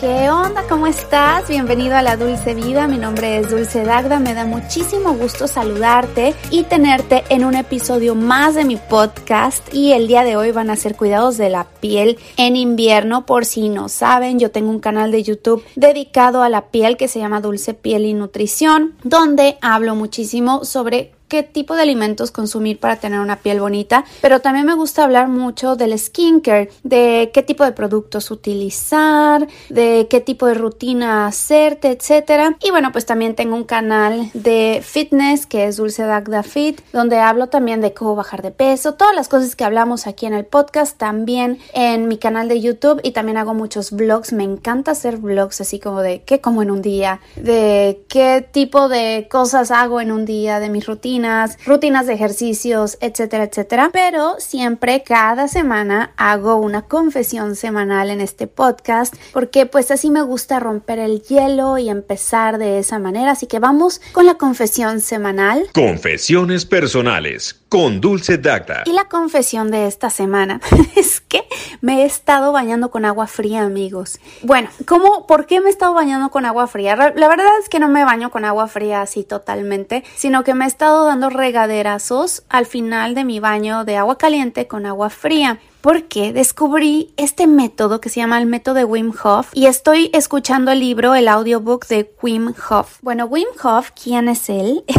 ¿Qué onda? ¿Cómo estás? Bienvenido a la Dulce Vida. Mi nombre es Dulce Dagda. Me da muchísimo gusto saludarte y tenerte en un episodio más de mi podcast. Y el día de hoy van a ser cuidados de la piel en invierno. Por si no saben, yo tengo un canal de YouTube dedicado a la piel que se llama Dulce Piel y Nutrición, donde hablo muchísimo sobre qué tipo de alimentos consumir para tener una piel bonita, pero también me gusta hablar mucho del skincare, de qué tipo de productos utilizar, de qué tipo de rutina hacerte, etcétera. Y bueno, pues también tengo un canal de fitness que es Dulce Dagda Fit, donde hablo también de cómo bajar de peso, todas las cosas que hablamos aquí en el podcast, también en mi canal de YouTube y también hago muchos vlogs. Me encanta hacer vlogs así como de qué como en un día, de qué tipo de cosas hago en un día, de mis rutinas rutinas, de ejercicios, etcétera, etcétera. Pero siempre cada semana hago una confesión semanal en este podcast porque pues así me gusta romper el hielo y empezar de esa manera. Así que vamos con la confesión semanal. Confesiones personales con Dulce Dacta. Y la confesión de esta semana es que me he estado bañando con agua fría, amigos. Bueno, ¿cómo? ¿Por qué me he estado bañando con agua fría? La verdad es que no me baño con agua fría así totalmente, sino que me he estado dando regaderazos al final de mi baño de agua caliente con agua fría porque descubrí este método que se llama el método de Wim Hof y estoy escuchando el libro, el audiobook de Wim Hof. Bueno, Wim Hof, ¿quién es él?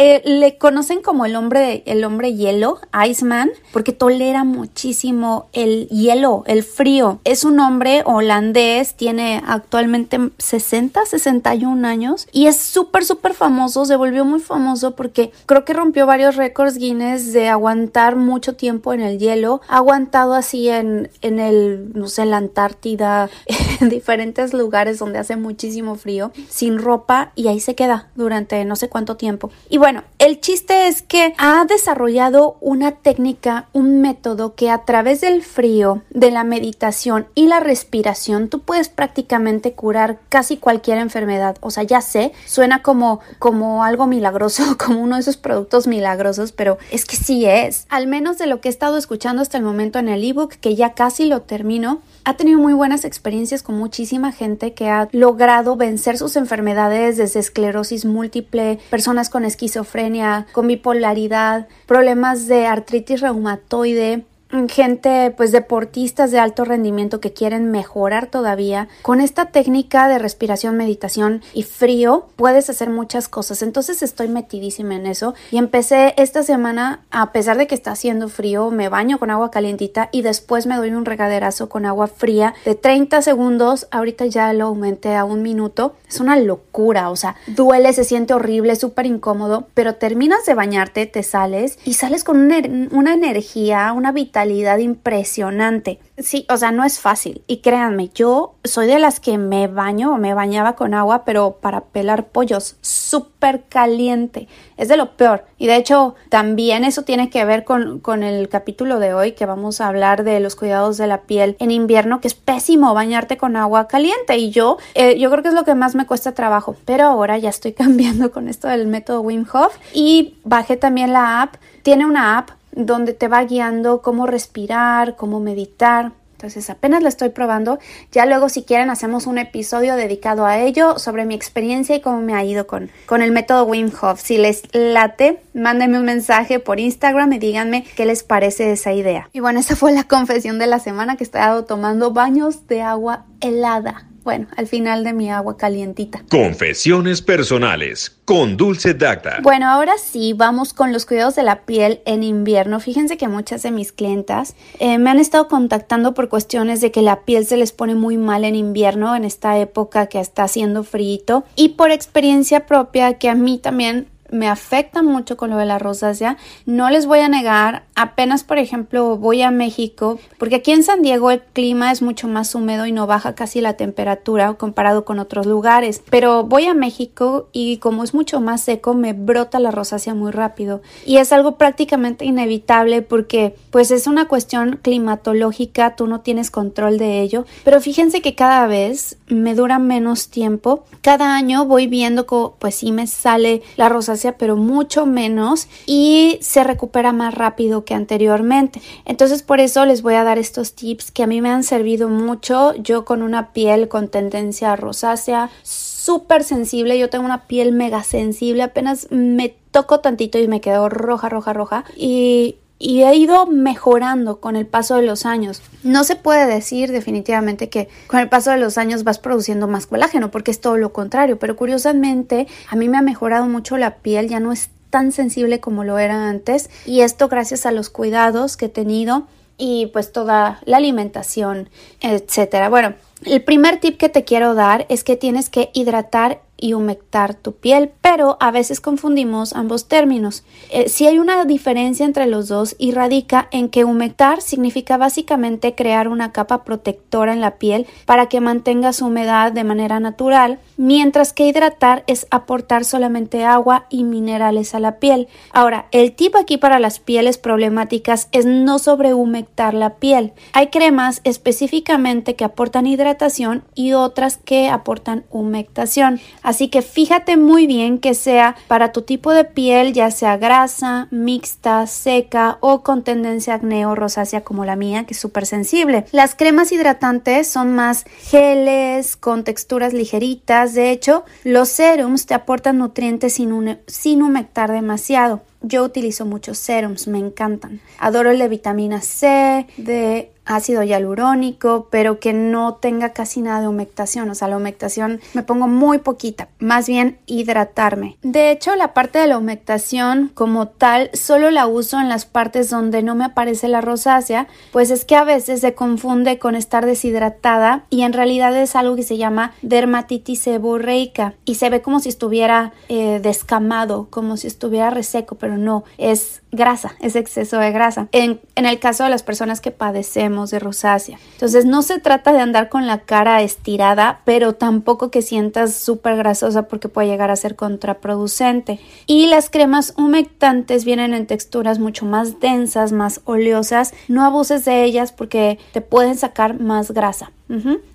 Eh, le conocen como el hombre, el hombre hielo, Iceman, porque tolera muchísimo el hielo, el frío. Es un hombre holandés, tiene actualmente 60, 61 años y es súper, súper famoso, se volvió muy famoso porque creo que rompió varios récords Guinness de aguantar mucho tiempo en el hielo, aguantado así en, en el, no sé, en la Antártida, en diferentes lugares donde hace muchísimo frío, sin ropa y ahí se queda durante no sé cuánto tiempo. Y bueno, el chiste es que ha desarrollado una técnica, un método que a través del frío, de la meditación y la respiración, tú puedes prácticamente curar casi cualquier enfermedad. O sea, ya sé, suena como, como algo milagroso, como uno de esos productos milagrosos, pero es que sí es. Al menos de lo que he estado escuchando hasta el momento en el ebook que ya casi lo termino. Ha tenido muy buenas experiencias con muchísima gente que ha logrado vencer sus enfermedades desde esclerosis múltiple, personas con esquizofrenia, con bipolaridad, problemas de artritis reumatoide, gente pues deportistas de alto rendimiento que quieren mejorar todavía con esta técnica de respiración meditación y frío puedes hacer muchas cosas. Entonces estoy metidísima en eso. Y empecé esta semana a pesar de que está haciendo frío me baño con agua calientita y después me doy un regaderazo con agua fría de 30 segundos. Ahorita ya lo aumenté a un minuto. Es una locura o sea duele se siente horrible súper incómodo pero terminas de bañarte te sales y sales con una, una energía una vitalidad impresionante. Sí, o sea, no es fácil. Y créanme, yo soy de las que me baño o me bañaba con agua, pero para pelar pollos, súper caliente. Es de lo peor. Y de hecho, también eso tiene que ver con, con el capítulo de hoy, que vamos a hablar de los cuidados de la piel en invierno, que es pésimo bañarte con agua caliente. Y yo, eh, yo creo que es lo que más me cuesta trabajo. Pero ahora ya estoy cambiando con esto del método Wim Hof. Y bajé también la app. Tiene una app donde te va guiando cómo respirar, cómo meditar. Entonces apenas lo estoy probando. Ya luego si quieren hacemos un episodio dedicado a ello sobre mi experiencia y cómo me ha ido con, con el método Wim Hof. Si les late, mándenme un mensaje por Instagram y díganme qué les parece esa idea. Y bueno, esa fue la confesión de la semana que he estado tomando baños de agua helada bueno, al final de mi agua calientita. Confesiones personales con Dulce Dacta. Bueno, ahora sí, vamos con los cuidados de la piel en invierno. Fíjense que muchas de mis clientas eh, me han estado contactando por cuestiones de que la piel se les pone muy mal en invierno, en esta época que está haciendo frío, y por experiencia propia que a mí también me afecta mucho con lo de la rosácea. No les voy a negar, apenas por ejemplo voy a México, porque aquí en San Diego el clima es mucho más húmedo y no baja casi la temperatura comparado con otros lugares, pero voy a México y como es mucho más seco me brota la rosácea muy rápido. Y es algo prácticamente inevitable porque pues es una cuestión climatológica, tú no tienes control de ello, pero fíjense que cada vez me dura menos tiempo, cada año voy viendo pues sí me sale la rosácea pero mucho menos y se recupera más rápido que anteriormente. Entonces por eso les voy a dar estos tips que a mí me han servido mucho. Yo con una piel con tendencia rosácea súper sensible, yo tengo una piel mega sensible, apenas me toco tantito y me quedo roja, roja, roja y y he ido mejorando con el paso de los años. No se puede decir definitivamente que con el paso de los años vas produciendo más colágeno, porque es todo lo contrario, pero curiosamente a mí me ha mejorado mucho la piel, ya no es tan sensible como lo era antes y esto gracias a los cuidados que he tenido y pues toda la alimentación, etcétera. Bueno, el primer tip que te quiero dar es que tienes que hidratar y humectar tu piel, pero a veces confundimos ambos términos. Eh, si hay una diferencia entre los dos y radica en que humectar significa básicamente crear una capa protectora en la piel para que mantenga su humedad de manera natural, mientras que hidratar es aportar solamente agua y minerales a la piel. Ahora, el tip aquí para las pieles problemáticas es no sobrehumectar la piel. Hay cremas específicamente que aportan hidratación y otras que aportan humectación. Así que fíjate muy bien que sea para tu tipo de piel, ya sea grasa, mixta, seca o con tendencia acné o rosácea como la mía, que es súper sensible. Las cremas hidratantes son más geles, con texturas ligeritas. De hecho, los serums te aportan nutrientes sin, sin humectar demasiado. Yo utilizo muchos serums, me encantan. Adoro el de vitamina C, de ácido hialurónico, pero que no tenga casi nada de humectación. O sea, la humectación me pongo muy poquita, más bien hidratarme. De hecho, la parte de la humectación como tal solo la uso en las partes donde no me aparece la rosácea, pues es que a veces se confunde con estar deshidratada y en realidad es algo que se llama dermatitis seborreica y se ve como si estuviera eh, descamado, como si estuviera reseco, pero no, es grasa, es exceso de grasa. En, en el caso de las personas que padecemos de rosácea. Entonces no se trata de andar con la cara estirada, pero tampoco que sientas súper grasosa porque puede llegar a ser contraproducente. Y las cremas humectantes vienen en texturas mucho más densas, más oleosas. No abuses de ellas porque te pueden sacar más grasa.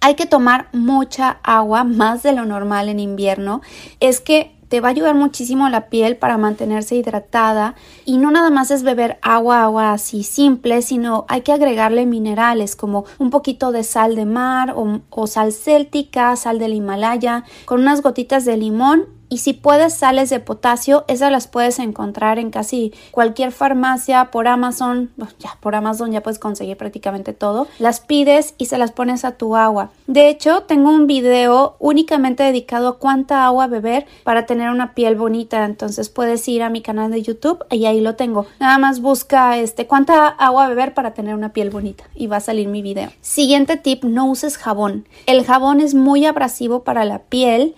Hay que tomar mucha agua, más de lo normal en invierno. Es que te va a ayudar muchísimo la piel para mantenerse hidratada. Y no nada más es beber agua, agua así simple, sino hay que agregarle minerales como un poquito de sal de mar o, o sal céltica, sal del Himalaya, con unas gotitas de limón y si puedes sales de potasio, esas las puedes encontrar en casi cualquier farmacia, por Amazon, ya por Amazon ya puedes conseguir prácticamente todo. Las pides y se las pones a tu agua. De hecho, tengo un video únicamente dedicado a cuánta agua beber para tener una piel bonita. Entonces puedes ir a mi canal de YouTube y ahí lo tengo. Nada más busca este cuánta agua beber para tener una piel bonita y va a salir mi video. Siguiente tip, no uses jabón. El jabón es muy abrasivo para la piel.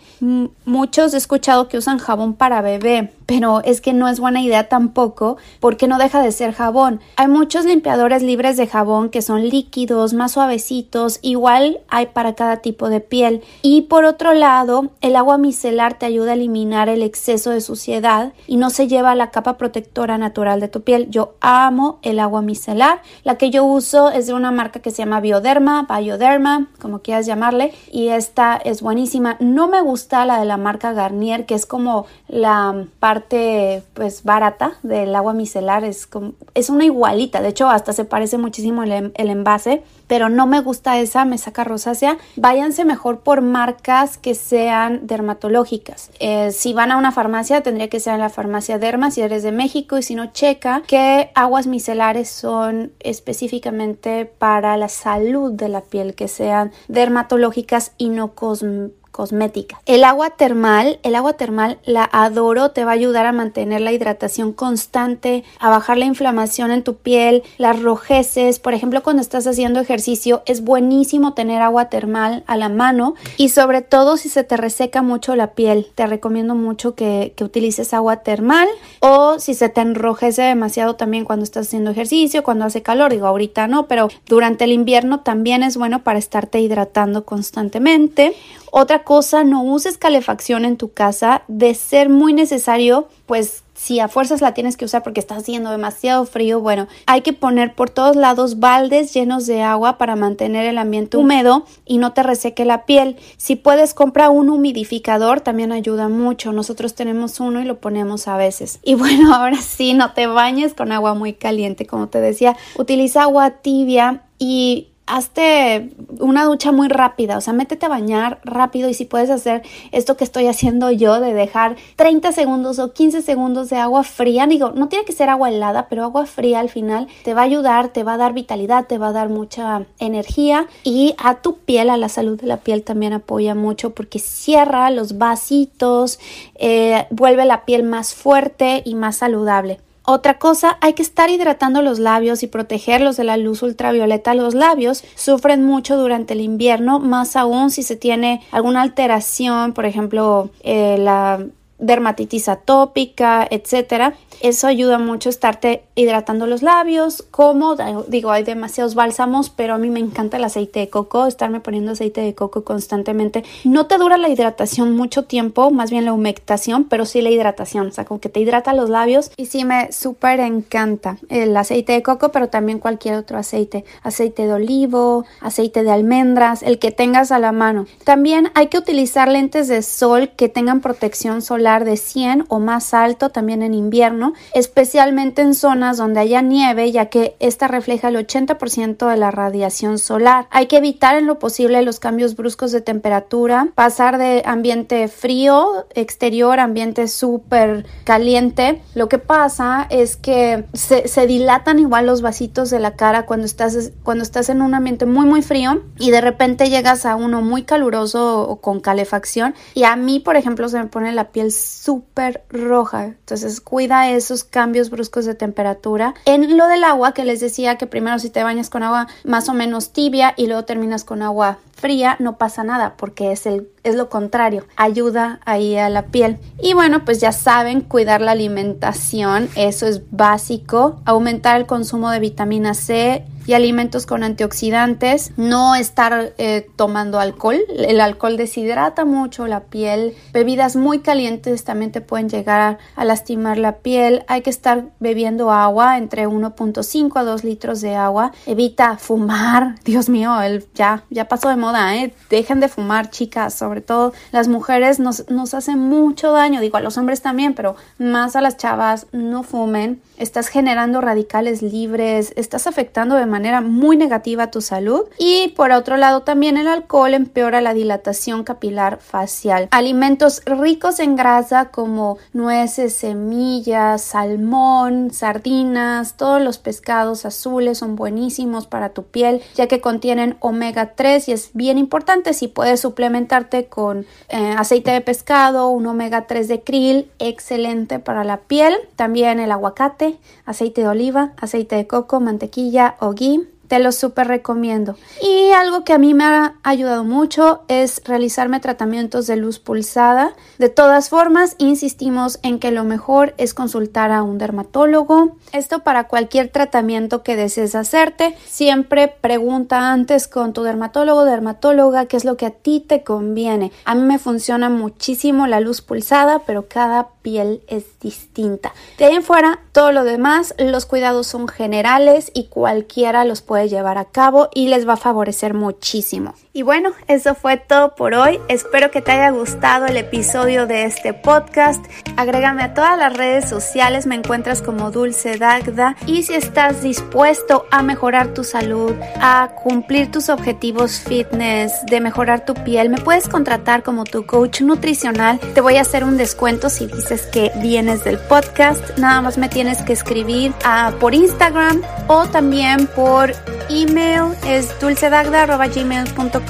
muchos escuchan que usan jabón para bebé, pero es que no es buena idea tampoco porque no deja de ser jabón. Hay muchos limpiadores libres de jabón que son líquidos, más suavecitos, igual hay para cada tipo de piel. Y por otro lado, el agua micelar te ayuda a eliminar el exceso de suciedad y no se lleva la capa protectora natural de tu piel. Yo amo el agua micelar. La que yo uso es de una marca que se llama Bioderma, Bioderma, como quieras llamarle, y esta es buenísima. No me gusta la de la marca Garnier que es como la pues barata del agua micelar, es, como, es una igualita, de hecho hasta se parece muchísimo el, el envase, pero no me gusta esa, me saca rosácea. Váyanse mejor por marcas que sean dermatológicas. Eh, si van a una farmacia, tendría que ser en la farmacia Derma si eres de México y si no, checa que aguas micelares son específicamente para la salud de la piel, que sean dermatológicas y no cosméticas cosmética. El agua termal, el agua termal la adoro, te va a ayudar a mantener la hidratación constante, a bajar la inflamación en tu piel, las rojeces, por ejemplo, cuando estás haciendo ejercicio es buenísimo tener agua termal a la mano y sobre todo si se te reseca mucho la piel, te recomiendo mucho que, que utilices agua termal o si se te enrojece demasiado también cuando estás haciendo ejercicio, cuando hace calor, digo ahorita no, pero durante el invierno también es bueno para estarte hidratando constantemente. Otra cosa, no uses calefacción en tu casa. De ser muy necesario, pues si a fuerzas la tienes que usar porque está haciendo demasiado frío, bueno, hay que poner por todos lados baldes llenos de agua para mantener el ambiente húmedo y no te reseque la piel. Si puedes comprar un humidificador, también ayuda mucho. Nosotros tenemos uno y lo ponemos a veces. Y bueno, ahora sí, no te bañes con agua muy caliente, como te decía, utiliza agua tibia y hazte una ducha muy rápida, o sea, métete a bañar rápido y si puedes hacer esto que estoy haciendo yo de dejar 30 segundos o 15 segundos de agua fría, digo, no tiene que ser agua helada, pero agua fría al final te va a ayudar, te va a dar vitalidad, te va a dar mucha energía y a tu piel, a la salud de la piel también apoya mucho porque cierra los vasitos, eh, vuelve la piel más fuerte y más saludable. Otra cosa, hay que estar hidratando los labios y protegerlos de la luz ultravioleta. Los labios sufren mucho durante el invierno, más aún si se tiene alguna alteración, por ejemplo, eh, la dermatitis atópica, etcétera. Eso ayuda mucho estarte hidratando los labios. Como digo, hay demasiados bálsamos, pero a mí me encanta el aceite de coco, estarme poniendo aceite de coco constantemente. No te dura la hidratación mucho tiempo, más bien la humectación, pero sí la hidratación, o sea, como que te hidrata los labios y sí me súper encanta el aceite de coco, pero también cualquier otro aceite, aceite de olivo, aceite de almendras, el que tengas a la mano. También hay que utilizar lentes de sol que tengan protección solar de 100 o más alto también en invierno especialmente en zonas donde haya nieve, ya que esta refleja el 80% de la radiación solar. Hay que evitar en lo posible los cambios bruscos de temperatura, pasar de ambiente frío exterior a ambiente súper caliente. Lo que pasa es que se, dilatan igual los vasitos de la cara cuando estás, cuando estás en un ambiente muy muy frío y de repente llegas a uno muy caluroso o con calefacción y a mí por ejemplo se me pone la piel súper roja entonces cuida esos cambios bruscos de temperatura. En lo del agua, que les decía que primero si te bañas con agua más o menos tibia y luego terminas con agua fría, no pasa nada porque es, el, es lo contrario, ayuda ahí a la piel. Y bueno, pues ya saben, cuidar la alimentación, eso es básico, aumentar el consumo de vitamina C, y alimentos con antioxidantes, no estar eh, tomando alcohol, el alcohol deshidrata mucho la piel, bebidas muy calientes también te pueden llegar a, lastimar la piel, hay que estar bebiendo agua entre 1.5 a 2 litros de agua, evita fumar, Dios mío, el, ya, ya pasó de moda, ¿eh? dejen de fumar chicas, sobre todo las mujeres nos, nos hacen mucho daño, digo a los hombres también, pero más a las chavas, no fumen, estás generando radicales libres, estás afectando de manera muy negativa tu salud. Y por otro lado también el alcohol empeora la dilatación capilar facial. Alimentos ricos en grasa como nueces, semillas, salmón, sardinas, todos los pescados azules son buenísimos para tu piel ya que contienen omega 3 y es bien importante. Si puedes suplementarte con eh, aceite de pescado, un omega 3 de krill, excelente para la piel, también el aguacate, aceite de oliva, aceite de coco, mantequilla o aqui. Te lo súper recomiendo. Y algo que a mí me ha ayudado mucho es realizarme tratamientos de luz pulsada. De todas formas, insistimos en que lo mejor es consultar a un dermatólogo. Esto para cualquier tratamiento que desees hacerte. Siempre pregunta antes con tu dermatólogo dermatóloga qué es lo que a ti te conviene. A mí me funciona muchísimo la luz pulsada, pero cada piel es distinta. De ahí en fuera, todo lo demás, los cuidados son generales y cualquiera los puede llevar a cabo y les va a favorecer muchísimo. Y bueno, eso fue todo por hoy. Espero que te haya gustado el episodio de este podcast. Agrégame a todas las redes sociales, me encuentras como Dulce Dagda. Y si estás dispuesto a mejorar tu salud, a cumplir tus objetivos fitness, de mejorar tu piel, me puedes contratar como tu coach nutricional. Te voy a hacer un descuento si dices que vienes del podcast. Nada más me tienes que escribir ah, por Instagram o también por email es dulcedagda.gmail.com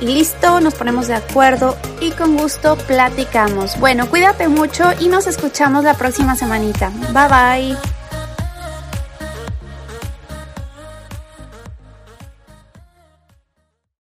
y listo, nos ponemos de acuerdo y con gusto platicamos. Bueno, cuídate mucho y nos escuchamos la próxima semanita. Bye bye.